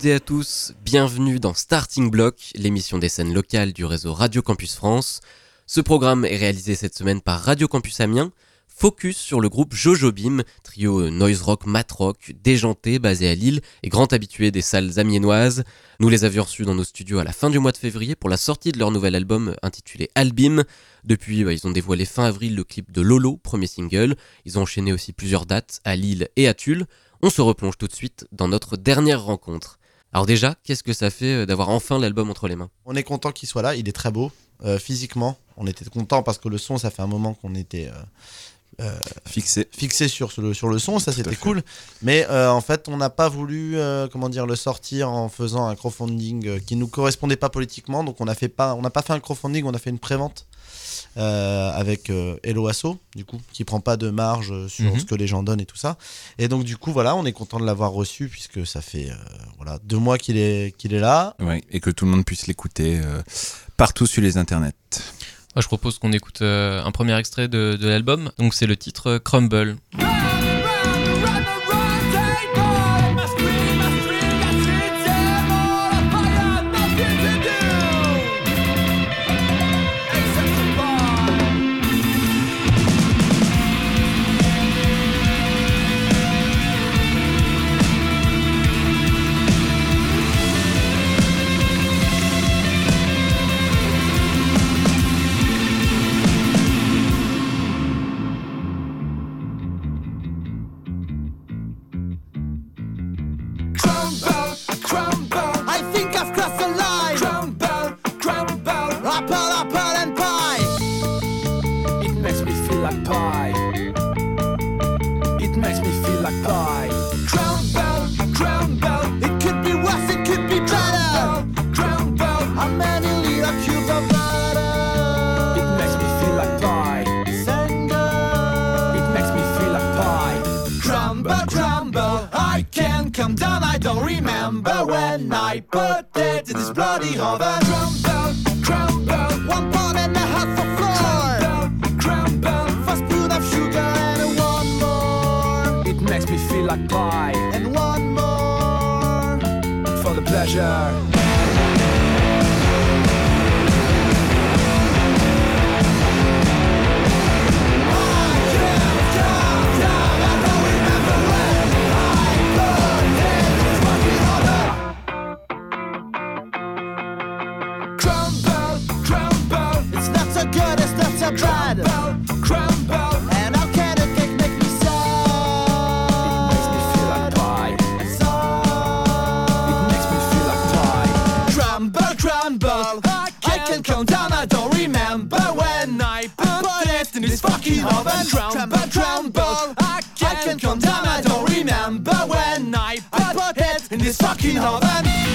Toutes et à tous, bienvenue dans Starting Block, l'émission des scènes locales du réseau Radio Campus France. Ce programme est réalisé cette semaine par Radio Campus Amiens, focus sur le groupe Jojo Bim, trio noise rock, mat rock, déjanté, basé à Lille et grand habitué des salles amiénoises. Nous les avions reçus dans nos studios à la fin du mois de février pour la sortie de leur nouvel album intitulé Albim. Depuis, bah, ils ont dévoilé fin avril le clip de Lolo, premier single. Ils ont enchaîné aussi plusieurs dates à Lille et à Tulle. On se replonge tout de suite dans notre dernière rencontre. Alors déjà, qu'est-ce que ça fait euh, d'avoir enfin l'album entre les mains? On est content qu'il soit là, il est très beau. Euh, physiquement, on était content parce que le son, ça fait un moment qu'on était euh, euh, Fixé. fixé sur le, sur le son, ça c'était cool. Mais euh, en fait, on n'a pas voulu euh, comment dire, le sortir en faisant un crowdfunding qui nous correspondait pas politiquement. Donc on n'a fait pas, on n'a pas fait un crowdfunding, on a fait une prévente euh, avec euh, Hello Asso, du coup, qui prend pas de marge sur Mhm. ce que les gens donnent et tout ça. Et donc du coup, voilà, on est content de l'avoir reçu puisque ça fait euh, voilà deux mois qu'il est qu'il est là. Ouais, et que tout le monde puisse l'écouter euh, partout sur les internets. Moi, je propose qu'on écoute euh, un premier extrait de, de l'album. Donc, c'est le titre Crumble. Crumble, I put it in this bloody oven. Crumble, crumble. One pound and a half of flour. Crumble, crumble. Four spoon of sugar and one more. It makes me feel like pie. And one more for the pleasure. 去捣蛋。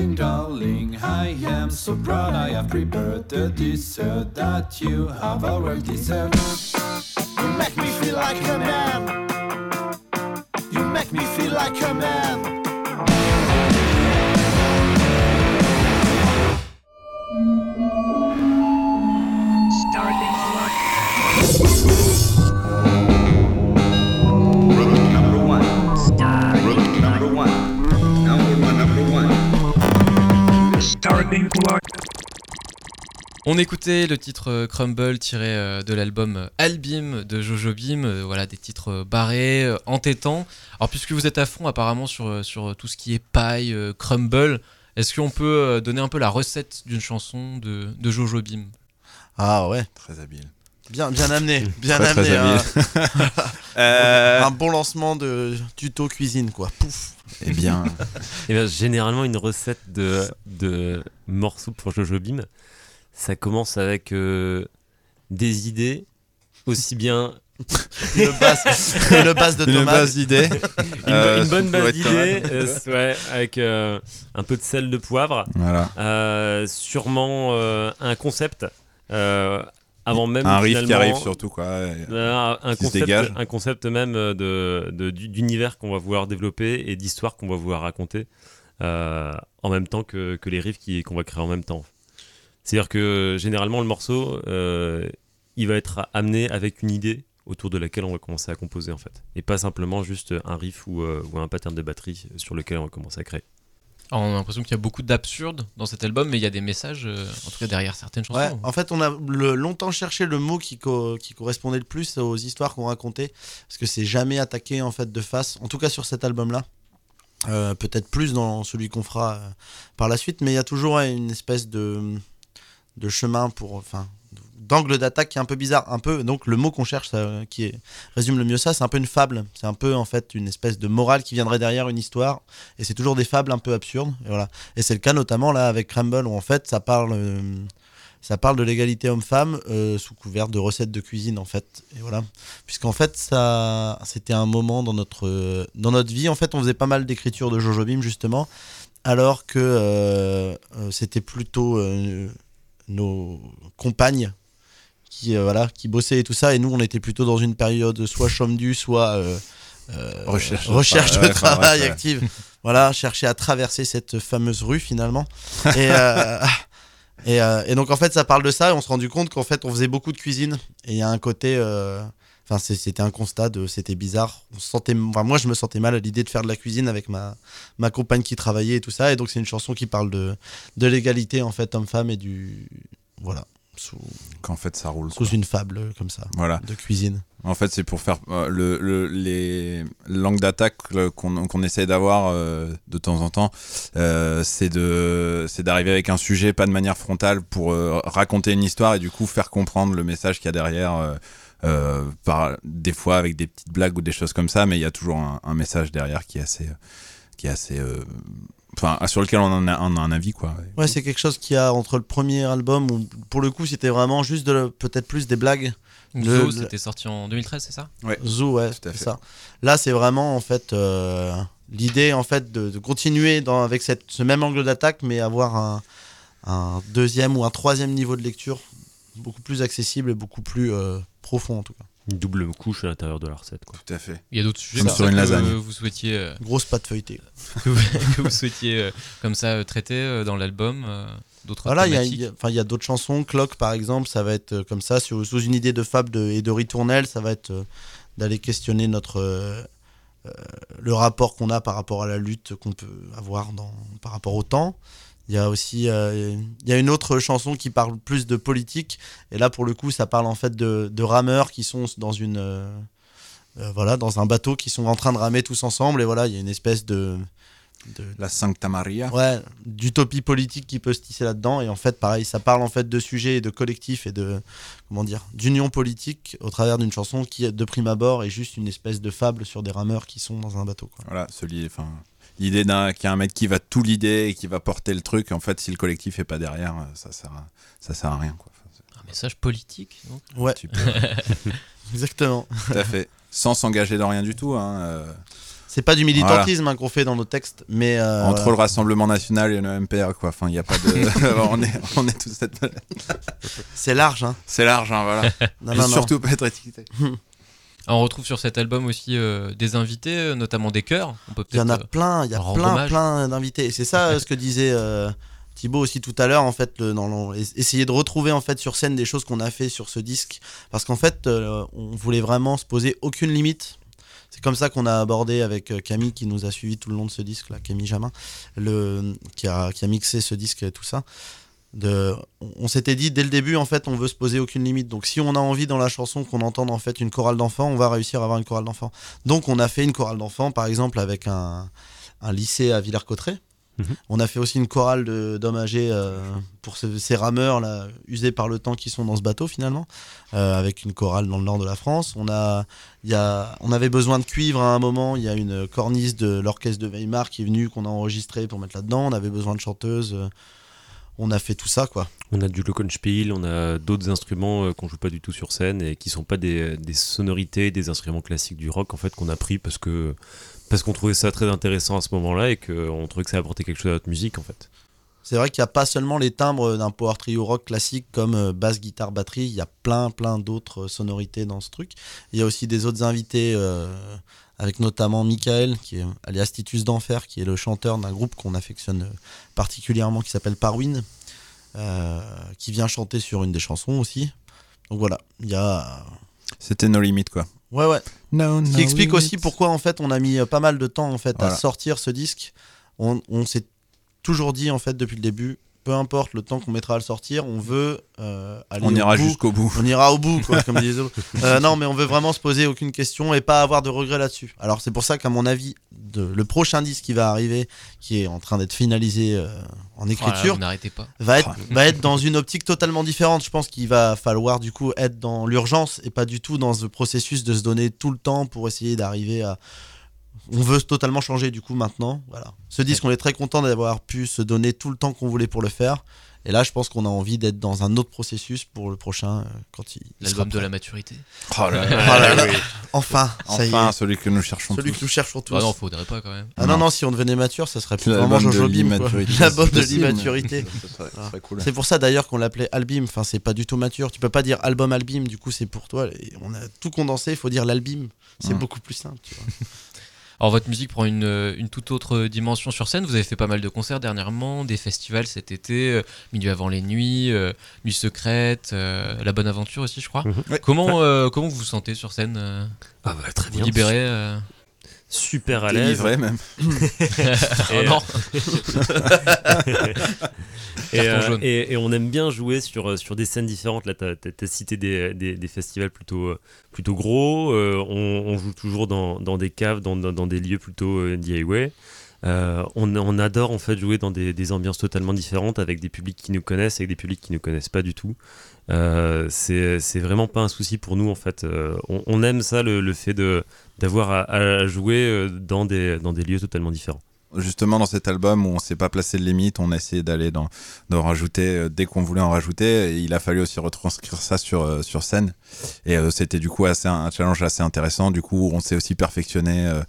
Darling, darling, I am so proud I have prepared the dessert that you have already deserved. You make me feel like a man. You make me feel like a man. On écoutait le titre euh, Crumble tiré euh, de l'album euh, Albim de Jojo Bim, voilà des titres barrés, entêtants. Alors puisque vous êtes à fond apparemment sur, sur tout ce qui est paille, crumble, est-ce qu'on peut donner un peu la recette d'une chanson de, de Jojo Bim? Ah ouais, Très habile. bien, bien amené, bien Très, amené. hein. Euh, Un bon lancement de tuto cuisine, quoi. Pouf. eh bien, Eh bien, généralement, une recette de, de morceaux pour Jojo Bim, ça commence avec euh, des idées, aussi bien Une base, une base de tomates. base d'idées. une, Euh, une bonne base d'idées, euh, ouais, avec euh, un peu de sel de poivre, Voilà. euh, sûrement euh, un concept, euh, avant même Un riff qui arrive surtout, quoi. Euh, un, qui concept, dégage. un concept même de, de- du- d'univers qu'on va vouloir développer et d'histoire qu'on va vouloir raconter euh, en même temps que, que les riffs qui, qu'on va créer en même temps. C'est-à-dire que généralement le morceau, euh, il va être amené avec une idée autour de laquelle on va commencer à composer en fait. Et pas simplement juste un riff ou, euh, ou un pattern de batterie sur lequel on va commencer à créer. Alors, on a l'impression qu'il y a beaucoup d'absurde dans cet album, mais il y a des messages, euh, en tout cas derrière certaines chansons. Ouais, en fait, on a le- longtemps cherché le mot qui, co- qui correspondait le plus aux histoires qu'on racontait, parce que c'est jamais attaqué en fait de face, en tout cas sur cet album-là. Euh, Peut-être plus dans celui qu'on fera euh, par la suite, mais il y a toujours une espèce de, de chemin pour, enfin, d'angle d'attaque qui est un peu bizarre, un peu. Donc le mot qu'on cherche, qui résume le mieux ça, c'est un peu une fable. C'est un peu en fait une espèce de morale qui viendrait derrière une histoire, et c'est toujours des fables un peu absurdes. Et voilà. Et c'est le cas notamment là avec Crumble où en fait ça parle. euh, ça parle de l'égalité homme-femme euh, sous couvert de recettes de cuisine en fait et voilà puisqu'en fait ça c'était un moment dans notre euh, dans notre vie en fait on faisait pas mal d'écriture de Jojo Bim justement alors que c'était plutôt nos compagnes qui euh, voilà qui bossaient et tout ça. Et nous on était plutôt dans une période soit chôme du soit euh, euh, Recherche de recherche de travail, ouais. active. Voilà chercher à traverser cette fameuse rue finalement. Et et, et donc en fait ça parle de ça. Et on s'est rendu compte qu'en fait on faisait beaucoup de cuisine. Et il y a un côté enfin c'était un constat de c'était bizarre on se sentait enfin, moi je me sentais mal à l'idée de faire de la cuisine avec ma ma compagne qui travaillait et tout ça et donc c'est une chanson qui parle de de l'égalité en fait homme-femme et du voilà sous, Qu'en fait, ça roule. sous quoi. une fable comme ça Voilà. de cuisine En fait, c'est pour faire euh, le, le- les langues d'attaque euh, qu'on qu'on essaie d'avoir euh, de temps en temps. euh, c'est de c'est d'arriver avec un sujet pas de manière frontale pour euh, raconter une histoire et du coup faire comprendre le message qu'il y a derrière. Euh, par des fois avec des petites blagues ou des choses comme ça, mais il y a toujours un, un message derrière qui est assez euh, qui est assez euh, enfin sur lequel on en a, on a un avis quoi. ouais c'est quelque chose qu'il y a entre le premier album où pour le coup c'était vraiment juste de peut-être plus des blagues Donc, Le- Zo, le- c'était sorti en 2013, c'est ça? Zoo, ouais, Tout à c'est ça. Là, c'est vraiment en fait euh, l'idée en fait de, de continuer dans, avec cette, ce même angle d'attaque, mais avoir un, un deuxième ou un troisième niveau de lecture beaucoup plus accessible et beaucoup plus euh, profond en tout cas. Une double couche à l'intérieur de la recette. Quoi. Tout à fait. Il y a d'autres sujets Comme sur une que lasagne. vous souhaitiez, euh, Grosse pâte feuilletée. que vous, que vous souhaitiez euh, comme ça euh, traiter euh, dans l'album euh, D'autres Voilà, il y a- thématiques il y a, d'autres chansons. Clock, par exemple, ça va être euh, comme ça, sous, sous une idée de fable de, et de ritournelle, ça va être euh, d'aller questionner notre euh, euh, le rapport qu'on a par rapport à la lutte qu'on peut avoir dans, par rapport au temps. Il y a aussi euh, il y a une autre chanson qui parle plus de politique et là pour le coup ça parle en fait de, de rameurs qui sont dans une euh, euh, voilà dans un bateau qui sont en train de ramer tous ensemble et voilà il y a une espèce de, de, La Sancta Maria. ouais, d'utopie politique qui peut se tisser là-dedans. Et en fait, pareil, ça parle en fait de sujets et de collectifs et de comment dire d'union politique au travers d'une chanson qui, de prime abord, est juste une espèce de fable sur des rameurs qui sont dans un bateau. Quoi. Voilà, ce li- enfin, l'idée d'un qu'il y a un mec qui va tout l'idée et qui va porter le truc. En fait, si le collectif est pas derrière, euh, ça sert à, ça sert à rien. Quoi. Un message politique, donc Ouais, exactement. tout à fait. Sans s'engager dans rien du tout. hein, euh, C'est pas du militantisme hein, qu'on fait dans nos textes, mais euh, entre voilà. le Rassemblement National et le MPR, quoi. Enfin, il y a pas de. on est, on est tous cette. c'est large. Hein. C'est large, hein, voilà. Non, Et non, non. surtout pas être étiqueté. On retrouve sur cet album aussi euh, des invités, euh, notamment des chœurs. On peut Il y en a euh, plein, il y a plein, hommage. plein d'invités. Et c'est ça ce que disait euh, Thibaut aussi tout à l'heure, en fait, le, dans essayer de retrouver en fait sur scène des choses qu'on a fait sur ce disque, parce qu'en fait, euh, on voulait vraiment se poser aucune limite. C'est comme ça qu'on a abordé avec Camille qui nous a suivi tout le long de ce disque, là, Camille Jamin, le, qui, a, qui a mixé ce disque et tout ça. De, on- s'était dit dès le début en fait on veut se poser aucune limite. Donc si on a envie dans la chanson qu'on entende en fait une chorale d'enfants on va réussir à avoir une chorale d'enfants. Donc on a fait une chorale d'enfants par exemple avec un, un lycée à Villers-Cotterêts. Mhm. on a fait aussi une chorale de- d'hommes âgés euh, pour ce- ces rameurs là usés par le temps qui sont dans ce bateau finalement euh, avec une chorale dans le nord de la France. On a il on avait besoin de cuivre à un moment. Il y a une cornice de l'orchestre de Weimar qui est venue qu'on a enregistré pour mettre là-dedans. On avait besoin de chanteuses euh, on a fait tout ça quoi On a du glockenspiel, on a d'autres instruments euh, qu'on joue pas du tout sur scène et qui sont pas des, des sonorités, des instruments classiques du rock en fait qu'on a pris parce que parce qu'on trouvait ça très intéressant à ce moment-là et qu'on trouvait que ça apportait quelque chose à notre musique en fait. C'est vrai qu'il n'y a pas seulement les timbres d'un power trio rock classique comme euh, basse, guitare, batterie, il y a plein plein d'autres sonorités dans ce truc. Il y a aussi des autres invités, euh, avec notamment Michael, qui est alias Titus d'Enfer, qui est le chanteur d'un groupe qu'on affectionne euh, particulièrement, qui s'appelle Parwin, euh, qui vient chanter sur une des chansons aussi. Donc voilà, il y a... C'était nos limites, quoi. Ouais ouais, No, Ce qui explique aussi pourquoi en fait on a mis euh, pas mal de temps en fait Voilà. à sortir ce disque. On, on s'est toujours dit en fait depuis le début, peu importe le temps qu'on mettra à le sortir, on veut euh, aller On au ira bout. jusqu'au bout. On ira au bout, quoi, comme disait. Euh, non, mais on veut vraiment se poser aucune question et pas avoir de regrets là-dessus. Alors c'est pour ça qu'à mon avis, de, le prochain disque qui va arriver, qui est en train d'être finalisé euh, en écriture, n'arrêtez pas. va être, va être dans une optique totalement différente. Je pense qu'il va falloir du coup être dans l'urgence et pas du tout dans ce processus de se donner tout le temps pour essayer d'arriver à. On veut totalement changer du coup maintenant. Voilà. Ce disque, on est très content d'avoir pu se donner tout le temps qu'on voulait pour le faire. Et là, je pense qu'on a envie d'être dans un autre processus pour le prochain euh, quand il, L'album de la maturité. Oh là Oh là. là là. Enfin, ça y Enfin, est. celui que nous cherchons Celui tous. que nous cherchons tous. Ah non, faudrait pas quand même. Ah non, Non. si on devenait mature, ça serait plus L'album vraiment Jojo Bim. L'album de l'immaturité. Cool. C'est pour ça d'ailleurs qu'on l'appelait Albim. Enfin, c'est pas du tout mature. Tu peux pas dire album Albim. Du coup, c'est pour toi. Et on a tout condensé. Il faut dire l'Albim. C'est Mm. beaucoup plus simple. Tu vois. Alors votre musique prend une, une toute autre dimension sur scène. Vous avez fait pas mal de concerts dernièrement, des festivals cet été, euh, Milieu avant les nuits, euh, Nuit secrète, euh, La Bonne Aventure aussi, je crois. Mhm. Ouais. Comment, euh, comment vous vous sentez sur scène Ah bah très Vous euh, Super à l'aise. Délivré même. Oh non Et, euh, jaune. et- et on aime bien jouer sur, euh, sur des scènes différentes. Là, tu as, cité des, des- des festivals plutôt, euh, plutôt gros. Euh, on, on joue toujours dans, dans des caves, dans, dans- dans des lieux plutôt euh, DIY. Euh, on, on adore en fait jouer dans des, des ambiances totalement différentes avec des publics qui nous connaissent, avec des publics qui nous connaissent pas du tout. Euh, c'est c'est vraiment pas un souci pour nous en fait. Euh, on, on aime ça, le, le fait de d'avoir à, à jouer euh, dans des, dans des lieux totalement différents. Justement, dans cet album où on s'est pas placé de limite, on a essayé d'aller dans, d'en rajouter euh, dès qu'on voulait en rajouter. Et il a fallu aussi retranscrire ça sur, euh, sur scène. Et euh, c'était du coup assez, un challenge assez intéressant. Du coup, on s'est aussi perfectionné euh,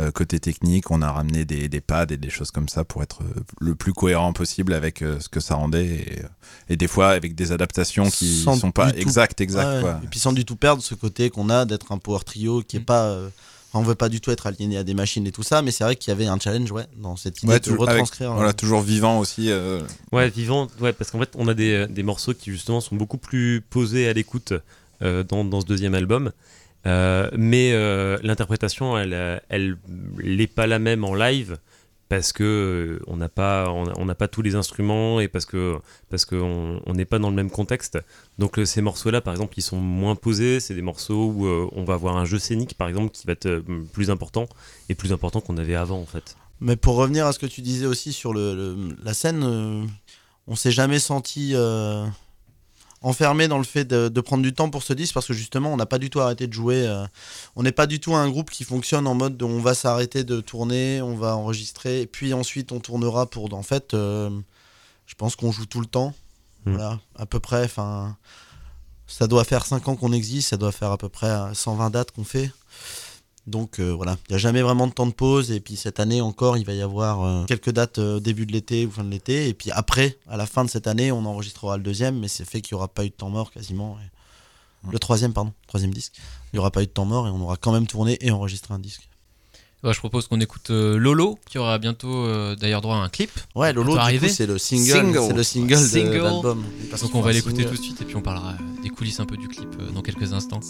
euh, côté technique. On a ramené des, des pads et des choses comme ça pour être le plus cohérent possible avec ce que ça rendait. Et, et des fois, avec des adaptations qui Sans sont pas exactes, exactes. Ouais. quoi. Et puis sans du tout perdre ce côté qu'on a d'être un power trio qui est Mm. pas. On veut pas du tout être aligné à des machines et tout ça, mais c'est vrai qu'il y avait un challenge ouais, dans cette idée Ouais, de avec- retranscrire. Voilà, euh, toujours vivant aussi. euh, Ouais, vivant, ouais, parce qu'en fait, on a des, des morceaux qui justement sont beaucoup plus posés à l'écoute euh, dans, dans ce deuxième album. Euh, mais euh, l'interprétation, elle, euh, elle n'est pas la même en live parce que euh, on n'a pas, on n'a pas tous les instruments et parce que parce qu'on on n'est pas dans le même contexte. Donc ces morceaux-là, par exemple, ils sont moins posés. C'est des morceaux où euh, on va avoir un jeu scénique, par exemple, qui va être euh, plus important et plus important qu'on avait avant, en fait. Mais pour revenir à ce que tu disais aussi sur le, la scène, euh, on s'est jamais senti enfermé dans le fait de, de prendre du temps pour ce disque parce que justement on n'a pas du tout arrêté de jouer. euh, on n'est pas du tout un groupe qui fonctionne en mode de on va s'arrêter de tourner, on va enregistrer, et puis ensuite on tournera pour. En fait, euh, je pense qu'on joue tout le temps. Mm. Voilà, à peu près. Enfin, ça doit faire 5 ans qu'on existe, ça doit faire à peu près euh, 120 dates qu'on fait. Donc euh, voilà, il n'y a jamais vraiment de temps de pause. Et puis cette année encore, il va y avoir euh, quelques dates euh, début de l'été ou fin de l'été. Et puis après, à la fin de cette année, on enregistrera le deuxième, mais c'est fait qu'il n'y aura pas eu de temps mort quasiment. Et- Le troisième, pardon, troisième disque. Il n'y aura pas eu de temps mort et on aura quand même tourné et enregistré un disque. Ouais, Je propose qu'on écoute euh, Lolo, qui aura bientôt euh, d'ailleurs droit à un clip. Ouais, Lolo, c'est le single, Single. c'est le single, de Single. l'album. Parce Donc on va l'écouter tout de suite et puis on parlera des coulisses un peu du clip euh, dans quelques instants.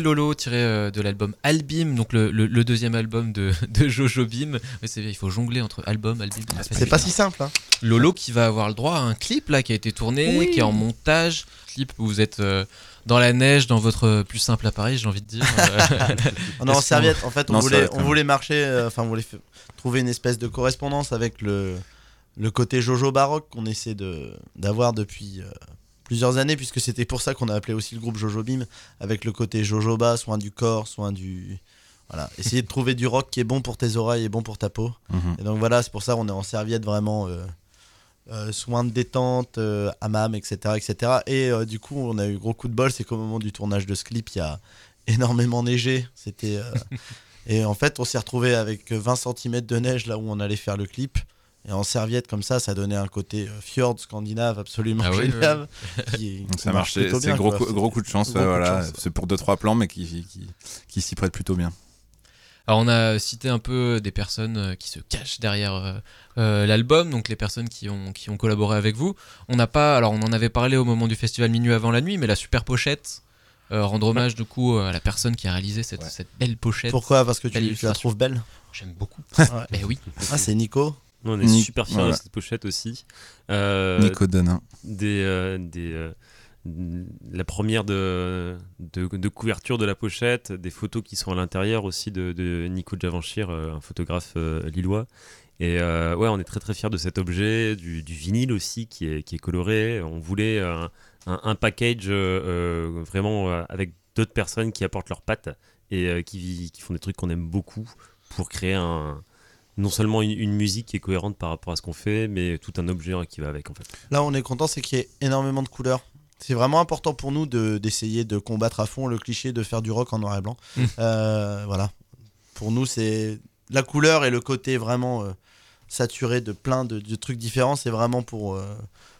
Lolo tiré euh, de l'album Albim, donc le, le- le deuxième album de, de Jojo Bim. C'est il faut jongler entre album, album. C'est pas si simple. Hein. Lolo qui va avoir le droit à un clip là qui a été tourné, qui est en montage. Clip où vous êtes euh, dans la neige, dans votre plus simple appareil, j'ai envie de dire. Euh, On est en serviette. En fait, on Non, voulait, on marcher, euh, enfin, on voulait trouver une espèce de correspondance avec le, le côté Jojo baroque qu'on essaie de d'avoir depuis euh, plusieurs années, puisque c'était pour ça qu'on a appelé aussi le groupe Jojo Bim, avec le côté Jojoba, soin du corps, soin du. Voilà, essayer de trouver du rock qui est bon pour tes oreilles et bon pour ta peau. Mhm. Et donc voilà, c'est pour ça qu'on est en serviette vraiment euh, euh, soin de détente, euh, hammam, etc. etc. Et euh, du coup, on a eu gros coup de bol, c'est qu'au moment du tournage de ce clip, il y a énormément neigé. C'était. et en fait, on s'est retrouvé avec 20 cm de neige là où on allait faire le clip. Et en serviette comme ça, ça donnait un côté euh, fjord scandinave absolument Ah oui, génial. qui- Donc qui ça marche, plutôt c'est bien, gros, quoi. gros coup de chance, ouais, voilà. C'est pour 2-3 plans, mais qui, qui, qui s'y prêtent plutôt bien. Alors on a cité un peu des personnes euh, qui se cachent derrière euh, l'album, donc les personnes qui ont, qui ont collaboré avec vous. On n'a pas, alors on en avait parlé au moment du festival Minuit avant la nuit, mais la super pochette, euh, rendre hommage du coup à la personne qui a réalisé cette, Ouais. cette belle pochette. Pourquoi? Parce que tu, tu la trouves belle? J'aime beaucoup. Ouais. Mais oui. Ah, c'est Nico? Nous, on est Ni- super fiers voilà. de cette pochette aussi. Euh, Nico Donin. des, euh, des, euh, la première de, de, de couverture de la pochette, des photos qui sont à l'intérieur aussi de, de Nico Javanchir, un photographe lillois. Et euh, ouais, on est très très fiers de cet objet, du, du vinyle aussi qui est, qui est coloré. On voulait un, un, un package euh, vraiment avec d'autres personnes qui apportent leurs pattes et euh, qui, qui font des trucs qu'on aime beaucoup pour créer un, non seulement une, une musique qui est cohérente par rapport à ce qu'on fait, mais tout un objet qui va avec en fait. Là, on est content, c'est qu'il y ait énormément de couleurs. c'est vraiment important pour nous de- d'essayer de, combattre à fond le cliché de faire du rock en noir et blanc. Mm. Euh, voilà. Pour nous, c'est la couleur et le côté vraiment euh, saturé de plein de, de trucs différents. C'est vraiment pour, euh,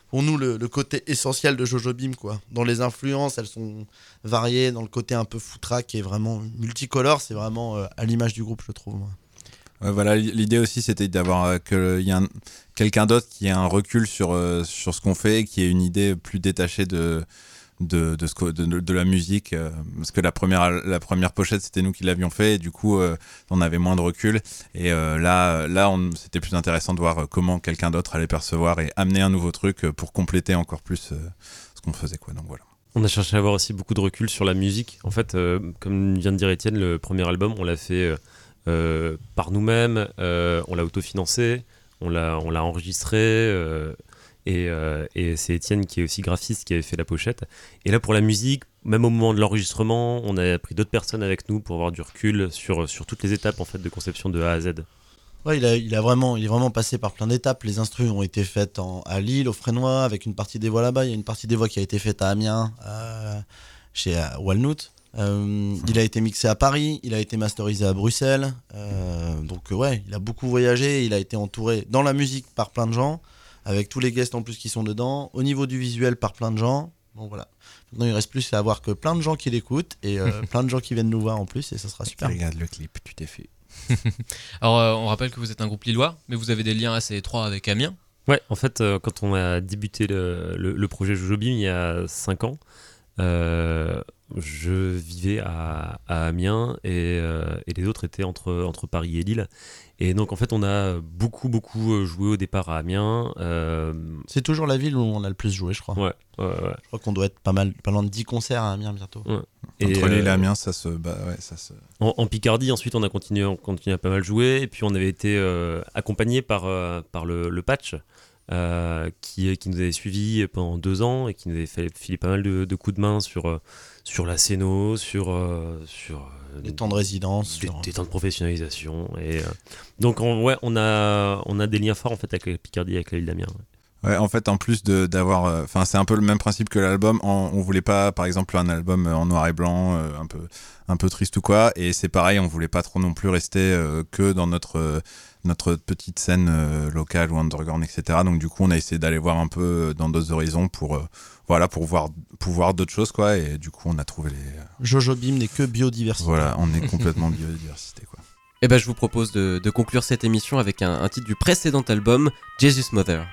pour nous le, le côté essentiel de Jojo Bim. Quoi. Dans les influences, elles sont variées. Dans le côté un peu foutraque qui est vraiment multicolore, c'est vraiment euh, à l'image du groupe, je trouve. moi. Voilà, l'idée aussi c'était d'avoir euh, quelqu'un d'autre qui ait un recul sur euh, sur ce qu'on fait, qui ait une idée plus détachée de de, de, la musique euh, parce que la première la première pochette c'était nous qui l'avions fait et du coup on avait moins de recul. Et là là c'était plus intéressant de voir comment quelqu'un d'autre allait percevoir et amener un nouveau truc pour compléter encore plus ce qu'on faisait quoi. Donc voilà. On a cherché à avoir aussi beaucoup de recul sur la musique. En fait, comme vient de dire Étienne, le premier album, on l'a fait par nous-mêmes, euh, on l'a autofinancé, on l'a, on l'a enregistré, euh, et, euh, et c'est Étienne qui est aussi graphiste qui avait fait la pochette. Et là, pour la musique, même au moment de l'enregistrement, on a pris d'autres personnes avec nous pour avoir du recul sur, sur toutes les étapes en fait, de conception de A à Z. Ouais, il, a, il, a vraiment, il est vraiment passé par plein d'étapes. Les instrus ont été faites en, à Lille, au Frénois, avec une partie des voix là-bas. Il y a une partie des voix qui a été faite à Amiens, euh, chez euh, Walnut. Euh, il a été mixé à Paris, il a été masterisé à Bruxelles. Euh, donc, euh, ouais, il a beaucoup voyagé. Il a été entouré dans la musique par plein de gens, avec tous les guests en plus qui sont dedans. Au niveau du visuel, par plein de gens. Bon, voilà. Maintenant, il reste plus à avoir que plein de gens qui l'écoutent et euh, plein de gens qui viennent nous voir en plus, et ça sera super. regarde le clip tu t'es fait Alors, euh, on rappelle que vous êtes un groupe lillois, mais vous avez des liens assez étroits avec Amiens. Ouais, en fait, euh, quand on a débuté le, le, le projet Jojobim il y a 5 ans, euh, je vivais à, à Amiens et, euh, et les autres étaient entre, entre Paris et Lille. Et donc, en fait, on a beaucoup, beaucoup euh, joué au départ à Amiens. euh, C'est toujours la ville où on a le plus joué, je crois. ouais, ouais, ouais. Je crois qu'on doit être pas mal, pas loin de 10 concerts à Amiens bientôt. Et, entre Lille et Amiens ça se bah ouais ça se En, en Picardie, ensuite, on a continué, on continue à pas mal jouer. Et puis, on avait été euh, accompagné par, euh, par le, le patch euh, qui, qui nous avait suivis pendant deux ans et qui nous avait fait, filé pas mal de, de coups de main sur, euh, sur la scéno, sur, euh, sur Des temps de résidence. des, sur- des temps de professionnalisation. Et, euh, donc, on, ouais, on a, on a des liens forts en fait avec la Picardie, avec la ville d'Amiens. ouais. Ouais, en fait, en plus de d'avoir, euh, enfin, c'est un peu le même principe que l'album. En- On voulait pas, par exemple, un album en noir et blanc, euh, un peu, un peu triste ou quoi. Et c'est pareil, on voulait pas trop non plus rester euh, que dans notre euh, notre petite scène euh, locale ou underground, etc. Donc du coup, on a essayé d'aller voir un peu euh, dans d'autres horizons pour, euh, voilà, pour voir, pour voir d'autres choses, quoi. Et du coup, on a trouvé les, Jojo Bim n'est que biodiversité. voilà, on est complètement biodiversité, quoi. Eh ben, je vous propose de, de conclure cette émission avec un, un titre du précédent album, Jesus Mother.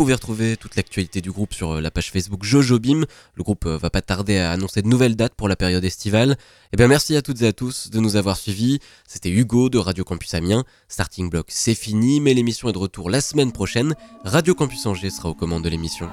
Vous pouvez retrouver toute l'actualité du groupe sur euh, la page Facebook Jojo Bim. Le groupe euh, va pas tarder à annoncer de nouvelles dates pour la période estivale. Eh bien merci à toutes et à tous de nous avoir suivis. C'était Hugo de Radio Campus Amiens. Starting Block, c'est fini, mais l'émission est de retour la semaine prochaine. Radio Campus Angers sera aux commandes de l'émission.